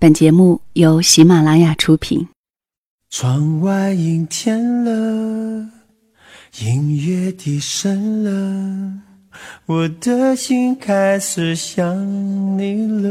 本节目由喜马拉雅出品。窗外阴天了，音乐低声了，我的心开始想你了。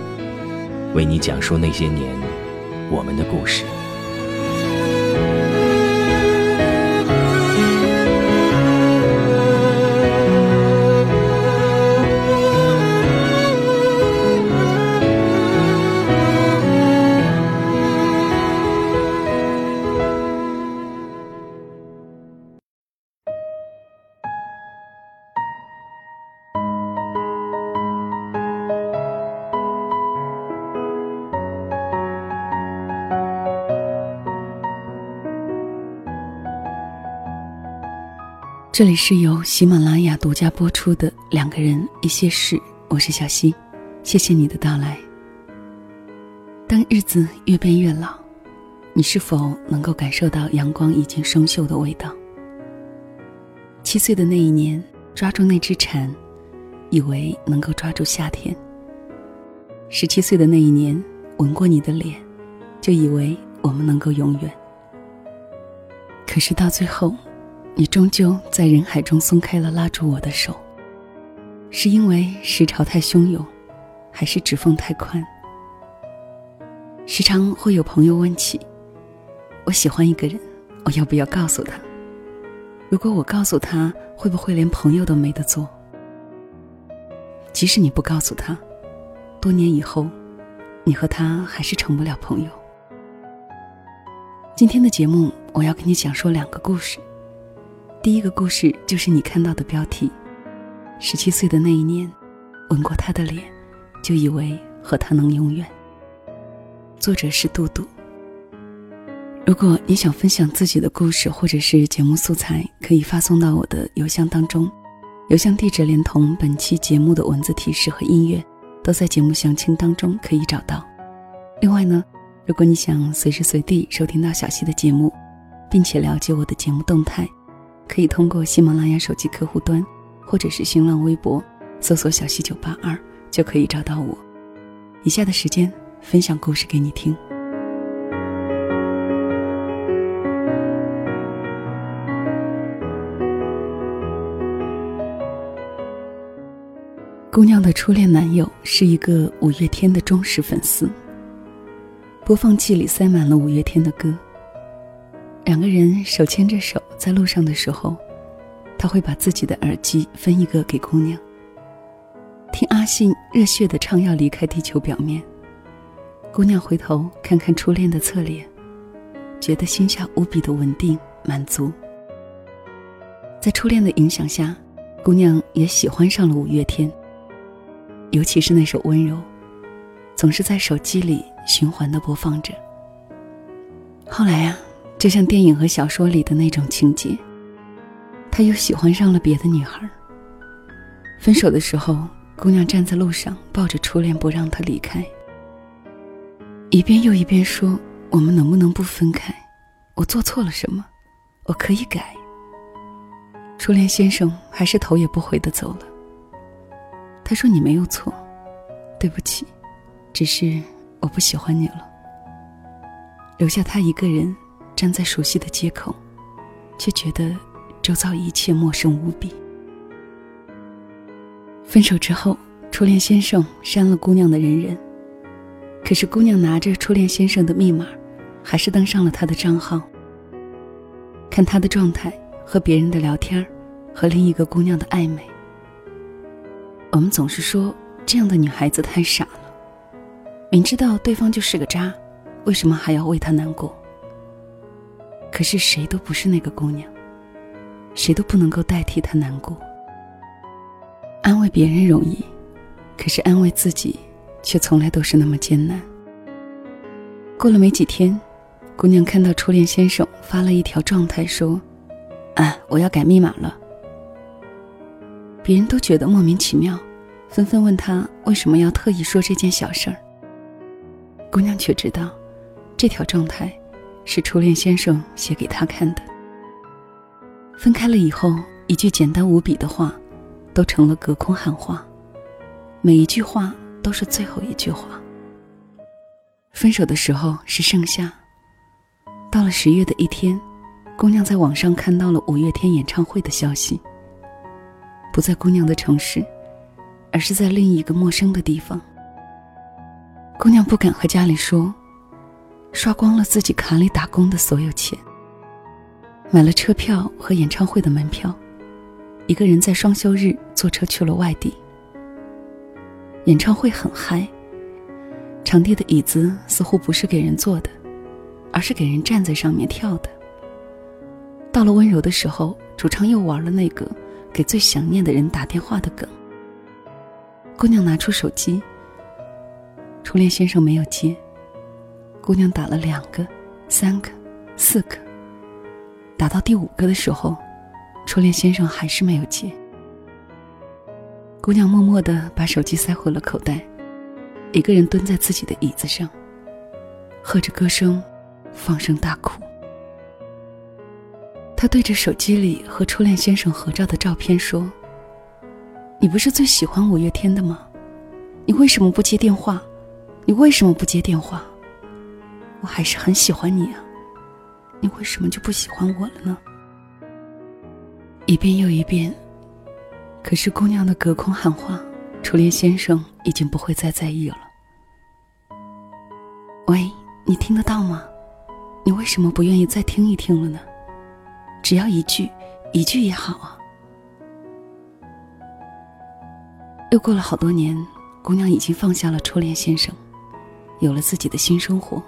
为你讲述那些年我们的故事。这里是由喜马拉雅独家播出的《两个人一些事》，我是小溪，谢谢你的到来。当日子越变越老，你是否能够感受到阳光已经生锈的味道？七岁的那一年，抓住那只蝉，以为能够抓住夏天；十七岁的那一年，吻过你的脸，就以为我们能够永远。可是到最后。你终究在人海中松开了拉住我的手，是因为时潮太汹涌，还是指缝太宽？时常会有朋友问起，我喜欢一个人，我要不要告诉他？如果我告诉他，会不会连朋友都没得做？即使你不告诉他，多年以后，你和他还是成不了朋友。今天的节目，我要给你讲述两个故事。第一个故事就是你看到的标题：十七岁的那一年，吻过他的脸，就以为和他能永远。作者是杜杜。如果你想分享自己的故事或者是节目素材，可以发送到我的邮箱当中，邮箱地址连同本期节目的文字提示和音乐，都在节目详情当中可以找到。另外呢，如果你想随时随地收听到小溪的节目，并且了解我的节目动态。可以通过喜马拉雅手机客户端，或者是新浪微博，搜索“小溪九八二”，就可以找到我。以下的时间分享故事给你听。姑娘的初恋男友是一个五月天的忠实粉丝，播放器里塞满了五月天的歌。两个人手牵着手在路上的时候，他会把自己的耳机分一个给姑娘，听阿信热血的唱要离开地球表面。姑娘回头看看初恋的侧脸，觉得心下无比的稳定满足。在初恋的影响下，姑娘也喜欢上了五月天，尤其是那首《温柔》，总是在手机里循环的播放着。后来呀。就像电影和小说里的那种情节，他又喜欢上了别的女孩。分手的时候，姑娘站在路上抱着初恋不让他离开，一遍又一遍说：“我们能不能不分开？我做错了什么？我可以改。”初恋先生还是头也不回的走了。他说：“你没有错，对不起，只是我不喜欢你了。”留下他一个人。站在熟悉的街口，却觉得周遭一切陌生无比。分手之后，初恋先生删了姑娘的人人，可是姑娘拿着初恋先生的密码，还是登上了他的账号。看他的状态和别人的聊天和另一个姑娘的暧昧。我们总是说这样的女孩子太傻了，明知道对方就是个渣，为什么还要为他难过？可是谁都不是那个姑娘，谁都不能够代替她难过。安慰别人容易，可是安慰自己，却从来都是那么艰难。过了没几天，姑娘看到初恋先生发了一条状态，说：“啊，我要改密码了。”别人都觉得莫名其妙，纷纷问他为什么要特意说这件小事儿。姑娘却知道，这条状态是初恋先生写给他看的。分开了以后，一句简单无比的话，都成了隔空喊话，每一句话都是最后一句话。分手的时候是盛夏，到了十月的一天，姑娘在网上看到了五月天演唱会的消息。不在姑娘的城市，而是在另一个陌生的地方。姑娘不敢和家里说，刷光了自己卡里打工的所有钱，买了车票和演唱会的门票，一个人在双休日坐车去了外地。演唱会很嗨，场地的椅子似乎不是给人坐的，而是给人站在上面跳的。到了温柔的时候，主唱又玩了那个。给最想念的人打电话的梗。姑娘拿出手机，初恋先生没有接。姑娘打了两个、三个、四个，打到第五个的时候，初恋先生还是没有接。姑娘默默的把手机塞回了口袋，一个人蹲在自己的椅子上，和着歌声，放声大哭。他对着手机里和初恋先生合照的照片说：“你不是最喜欢五月天的吗？你为什么不接电话？你为什么不接电话？我还是很喜欢你啊，你为什么就不喜欢我了呢？”一遍又一遍，可是姑娘的隔空喊话，初恋先生已经不会再在意了。喂，你听得到吗？你为什么不愿意再听一听了呢？只要一句，一句也好啊。又过了好多年，姑娘已经放下了初恋先生，有了自己的新生活。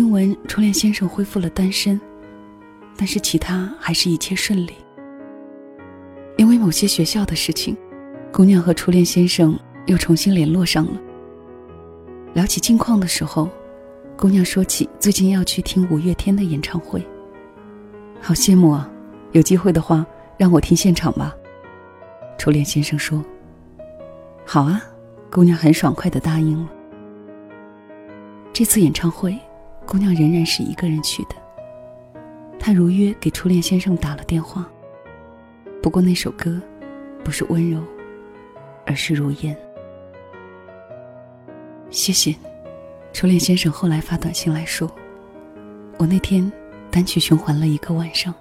听闻初恋先生恢复了单身，但是其他还是一切顺利。因为某些学校的事情，姑娘和初恋先生又重新联络上了。聊起近况的时候，姑娘说起最近要去听五月天的演唱会。好羡慕啊！有机会的话，让我听现场吧。初恋先生说：“好啊。”姑娘很爽快的答应了。这次演唱会，姑娘仍然是一个人去的。她如约给初恋先生打了电话。不过那首歌，不是温柔，而是如烟。谢谢，初恋先生后来发短信来说：“我那天。”单曲循环了一个晚上，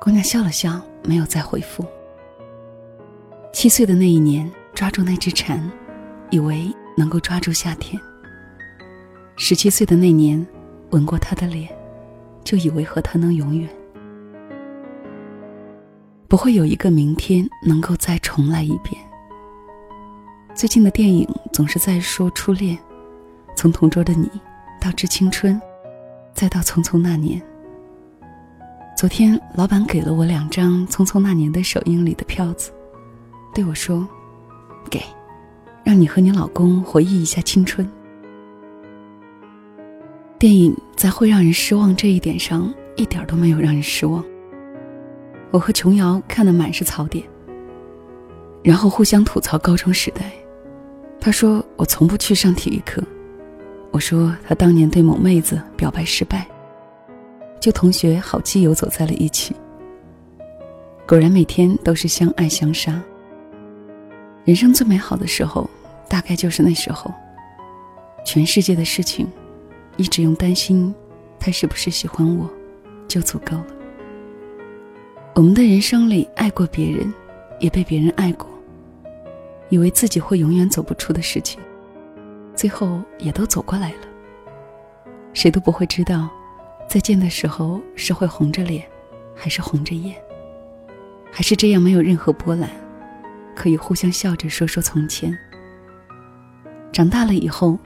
姑娘笑了笑，没有再回复。七岁的那一年，抓住那只蝉，以为能够抓住夏天；十七岁的那年，吻过他的脸，就以为和他能永远。不会有一个明天能够再重来一遍。最近的电影总是在说初恋，从同桌的你到致青春。再到《匆匆那年》，昨天老板给了我两张《匆匆那年》的首映礼的票子，对我说：“给，让你和你老公回忆一下青春。”电影在会让人失望这一点上一点都没有让人失望。我和琼瑶看的满是槽点，然后互相吐槽高中时代。他说我从不去上体育课。我说他当年对某妹子表白失败，就同学好基友走在了一起。果然每天都是相爱相杀。人生最美好的时候，大概就是那时候。全世界的事情，一直用担心他是不是喜欢我，就足够了。我们的人生里爱过别人，也被别人爱过，以为自己会永远走不出的事情。最后也都走过来了。谁都不会知道，再见的时候是会红着脸，还是红着眼，还是这样没有任何波澜，可以互相笑着说说从前。长大了以后，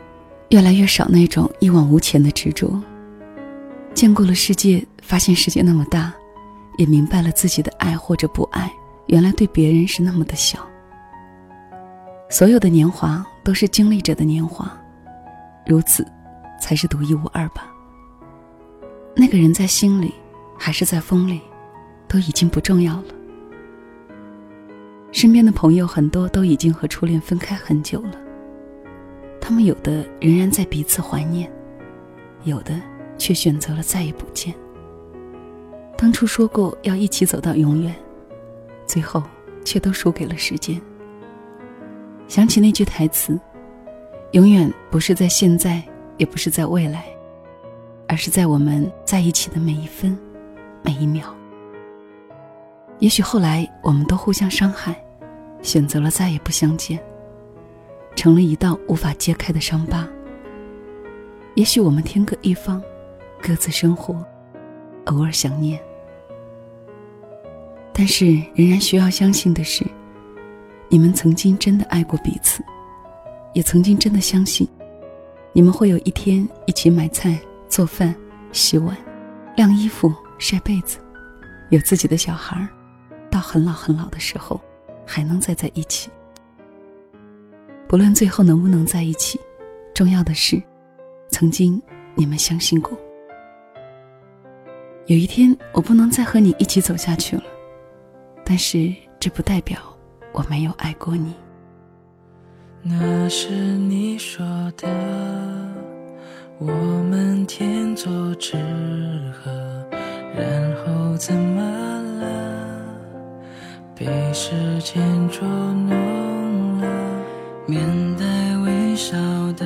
越来越少那种一往无前的执着。见过了世界，发现世界那么大，也明白了自己的爱或者不爱，原来对别人是那么的小。所有的年华都是经历者的年华，如此，才是独一无二吧。那个人在心里，还是在风里，都已经不重要了。身边的朋友很多都已经和初恋分开很久了，他们有的仍然在彼此怀念，有的却选择了再也不见。当初说过要一起走到永远，最后却都输给了时间。想起那句台词：“永远不是在现在，也不是在未来，而是在我们在一起的每一分、每一秒。”也许后来我们都互相伤害，选择了再也不相见，成了一道无法揭开的伤疤。也许我们天各一方，各自生活，偶尔想念。但是仍然需要相信的是。你们曾经真的爱过彼此，也曾经真的相信，你们会有一天一起买菜、做饭、洗碗、晾衣服、晒被子，有自己的小孩，到很老很老的时候，还能再在一起。不论最后能不能在一起，重要的是，曾经你们相信过。有一天我不能再和你一起走下去了，但是这不代表。我没有爱过你，那是你说的。我们天作之合，然后怎么了？被时间捉弄，面带微笑的，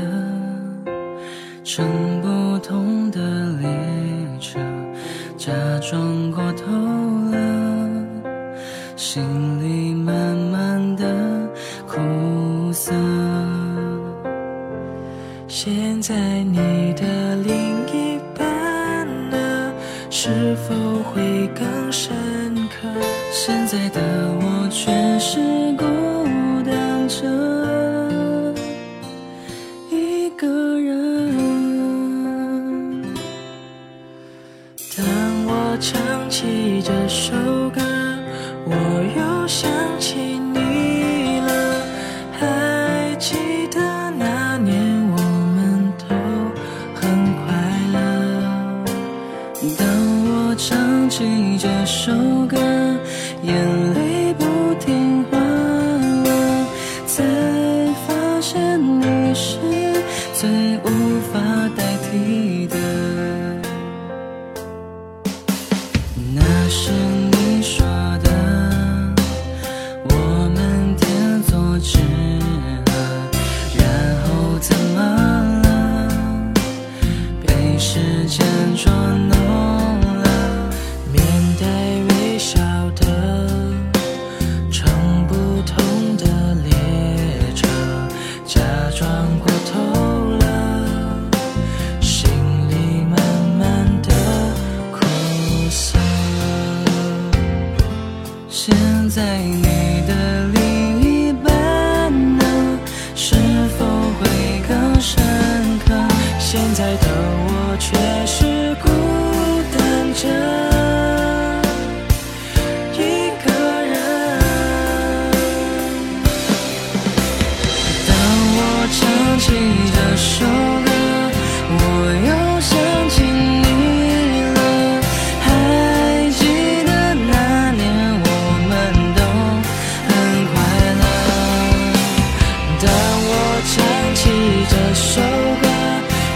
当我唱起这首歌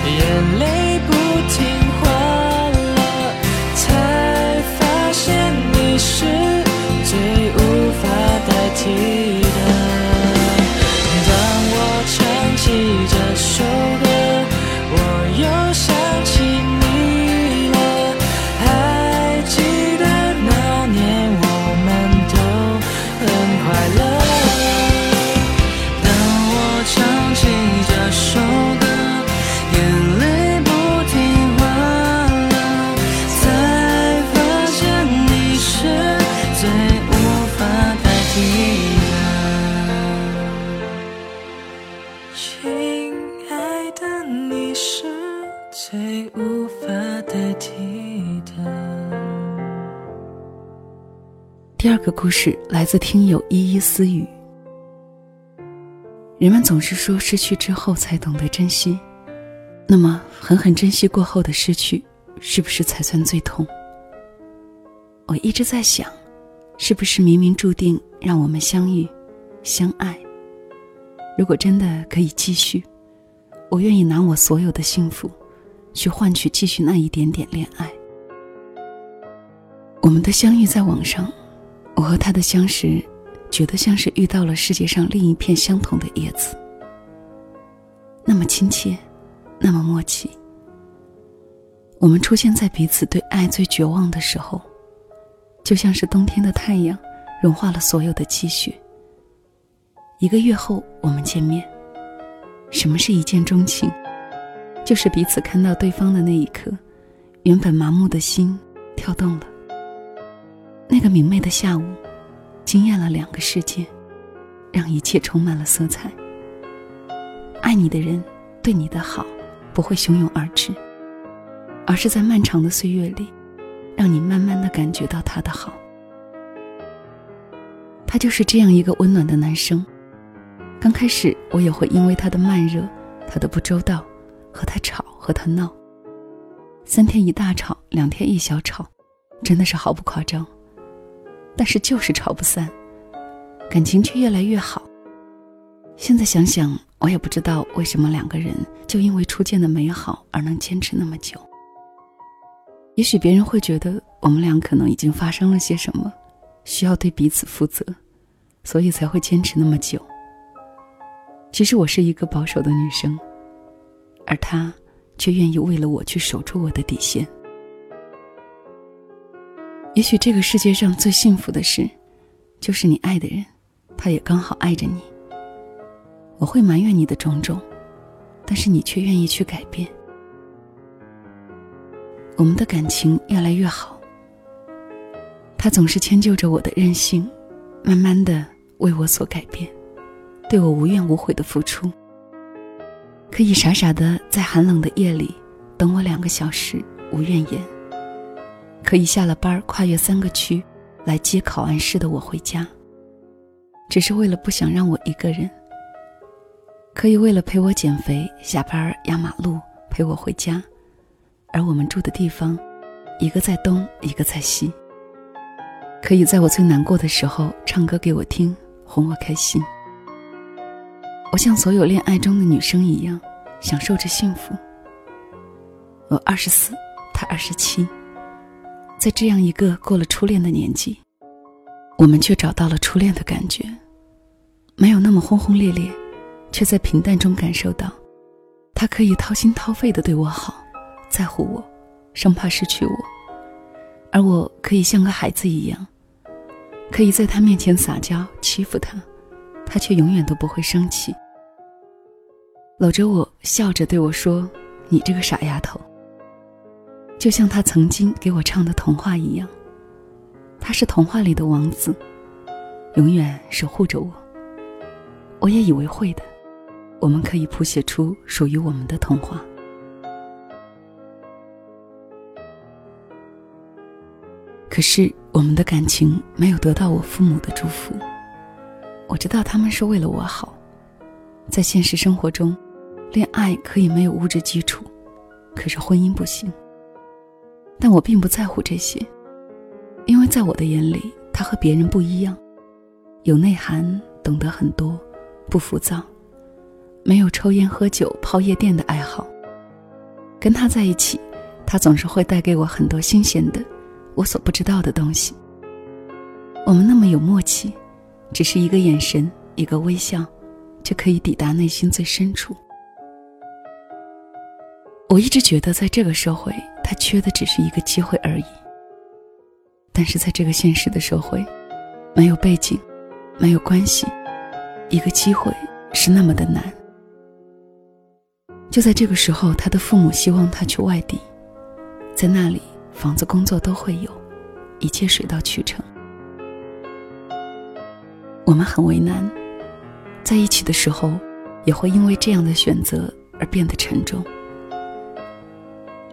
眼泪不听话了才发现你是最无法代替。最无法代替的。第二个故事来自听友依依私语。人们总是说失去之后才懂得珍惜，那么狠狠珍惜过后的失去，是不是才算最痛？我一直在想，是不是冥冥注定让我们相遇、相爱？如果真的可以继续，我愿意拿我所有的幸福，去换取继续那一点点恋爱。我们的相遇在网上，我和他的相识。觉得像是遇到了世界上另一片相同的叶子，那么亲切，那么默契。我们出现在彼此对爱最绝望的时候，就像是冬天的太阳，融化了所有的积雪。一个月后，我们见面。什么是一见钟情？就是彼此看到对方的那一刻，原本麻木的心跳动了。那个明媚的下午。惊艳了两个世界，让一切充满了色彩。爱你的人对你的好不会汹涌而至，而是在漫长的岁月里，让你慢慢的感觉到他的好。他就是这样一个温暖的男生。刚开始我也会因为他的慢热、他的不周到，和他吵和他闹。三天一大吵，两天一小吵，真的是毫不夸张。但是就是吵不散，感情却越来越好。现在想想，我也不知道为什么两个人就因为初见的美好而能坚持那么久。也许别人会觉得我们俩可能已经发生了些什么，需要对彼此负责，所以才会坚持那么久。其实我是一个保守的女生，而他却愿意为了我去守住我的底线。也许这个世界上最幸福的事，就是你爱的人，他也刚好爱着你。我会埋怨你的种种，但是你却愿意去改变。我们的感情越来越好。他总是迁就着我的任性，慢慢的为我所改变，对我无怨无悔的付出。可以傻傻的在寒冷的夜里等我两个小时，无怨言。可以下了班跨越三个区，来接考完试的我回家。只是为了不想让我一个人。可以为了陪我减肥，下班压马路陪我回家，而我们住的地方，一个在东，一个在西。可以在我最难过的时候唱歌给我听，哄我开心。我像所有恋爱中的女生一样，享受着幸福。我二十四，他二十七。在这样一个过了初恋的年纪，我们却找到了初恋的感觉，没有那么轰轰烈烈，却在平淡中感受到，他可以掏心掏肺的对我好，在乎我，生怕失去我，而我可以像个孩子一样，可以在他面前撒娇欺负他，他却永远都不会生气，搂着我笑着对我说：“你这个傻丫头。”就像他曾经给我唱的童话一样，他是童话里的王子，永远守护着我。我也以为会的，我们可以谱写出属于我们的童话。可是我们的感情没有得到我父母的祝福。我知道他们是为了我好，在现实生活中，恋爱可以没有物质基础，可是婚姻不行。但我并不在乎这些，因为在我的眼里，他和别人不一样，有内涵，懂得很多，不浮躁，没有抽烟喝酒泡夜店的爱好。跟他在一起，他总是会带给我很多新鲜的，我所不知道的东西。我们那么有默契，只是一个眼神，一个微笑，就可以抵达内心最深处。我一直觉得，在这个社会。他缺的只是一个机会而已。但是在这个现实的社会，没有背景，没有关系，一个机会是那么的难。就在这个时候，他的父母希望他去外地，在那里房子、工作都会有，一切水到渠成。我们很为难，在一起的时候，也会因为这样的选择而变得沉重。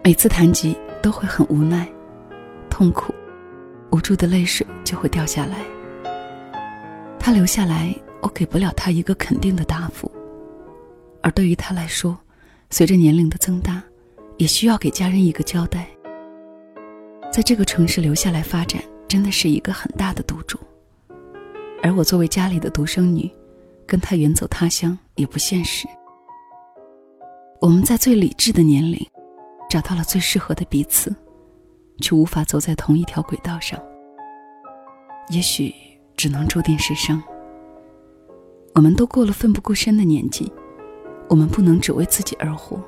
每次谈及，都会很无奈、痛苦、无助的泪水就会掉下来。他留下来，我给不了他一个肯定的答复。而对于他来说，随着年龄的增大，也需要给家人一个交代。在这个城市留下来发展，真的是一个很大的赌注。而我作为家里的独生女，跟他远走他乡也不现实。我们在最理智的年龄，找到了最适合的彼此，却无法走在同一条轨道上。也许只能注定是伤。我们都过了奋不顾身的年纪，我们不能只为自己而活。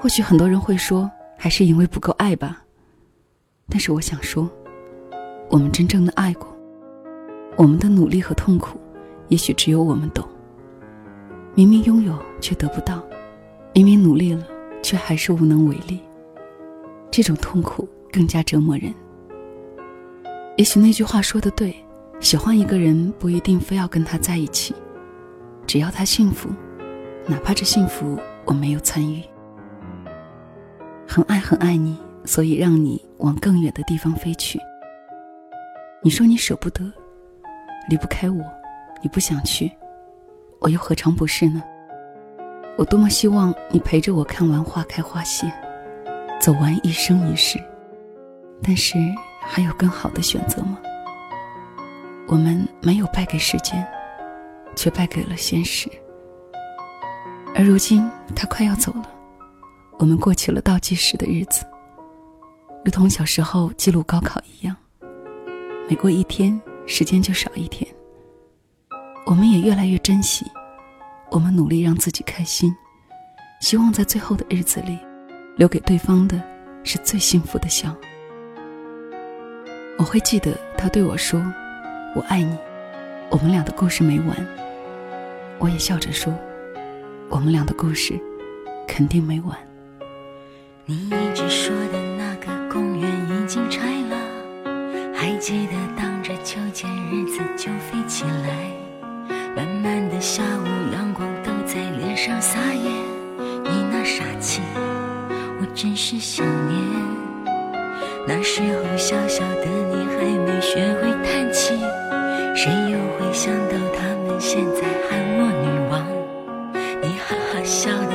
或许很多人会说，还是因为不够爱吧。但是我想说，我们真正的爱过，我们的努力和痛苦，也许只有我们懂。明明拥有却得不到，明明努力了却还是无能为力，这种痛苦更加折磨人。也许那句话说的对，喜欢一个人不一定非要跟他在一起，只要他幸福，哪怕这幸福我没有参与。很爱很爱你。所以让你往更远的地方飞去。你说你舍不得，离不开我，你不想去，我又何尝不是呢？我多么希望你陪着我看完花开花谢，走完一生一世。但是还有更好的选择吗？我们没有败给时间，却败给了现实。而如今他快要走了，我们过起了倒计时的日子。如同小时候记录高考一样，每过一天，时间就少一天。我们也越来越珍惜，我们努力让自己开心，希望在最后的日子里，留给对方的是最幸福的笑。我会记得他对我说：“我爱你。”我们俩的故事没完。我也笑着说：“我们俩的故事肯定没完。”你一直说的那个公园。已经拆了，还记得当这秋千日子就飞起来。慢慢的下午阳光都在脸上撒野，你那傻气，我真是想念。那时候小小的你还没学会叹气，谁又会想到他们现在喊我女王？你哈哈笑的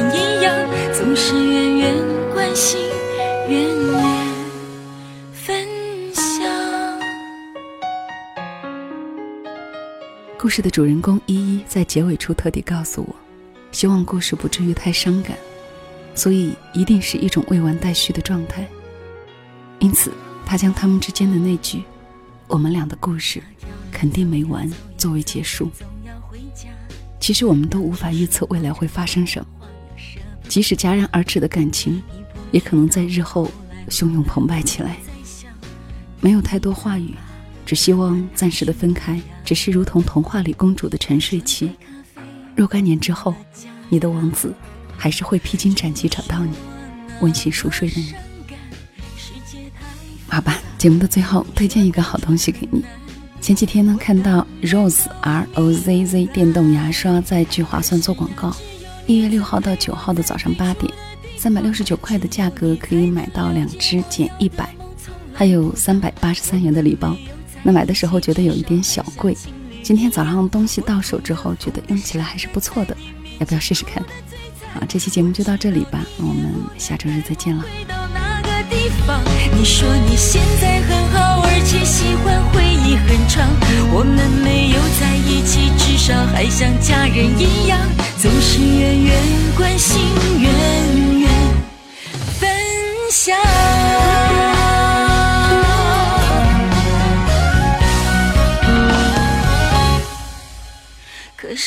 故事的主人公依依在结尾处特地告诉我，希望故事不至于太伤感，所以一定是一种未完待续的状态。因此，他将他们之间的那句“我们俩的故事肯定没完”作为结束。其实，我们都无法预测未来会发生什么。即使戛然而止的感情，也可能在日后汹涌澎湃起来。没有太多话语，只希望暂时的分开，只是如同童话里公主的沉睡期。若干年之后，你的王子还是会披荆斩棘找到你，温馨熟睡的你。好吧，节目的最后推荐一个好东西给你。前几天呢，看到 Rose R O Z Z 电动牙刷在聚划算做广告。一月六号到九号的早上八点，三百六十九块的价格可以买到两支减一百，还有三百八十三元的礼包。那买的时候觉得有一点小贵，今天早上东西到手之后，觉得用起来还是不错的，要不要试试看？好，这期节目就到这里吧，我们下周日再见了。地方。你说你现在很好，而且喜欢回忆很长。我们没有在一起，至少还像家人一样，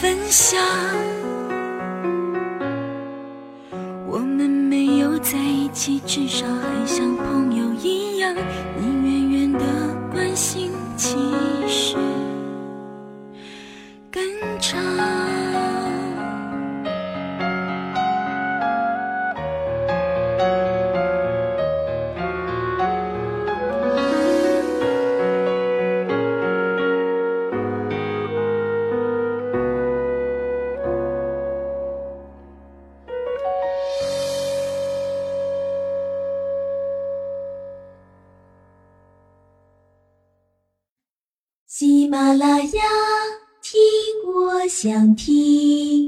分享。我们没有在一起，至少还像朋友一样。想听。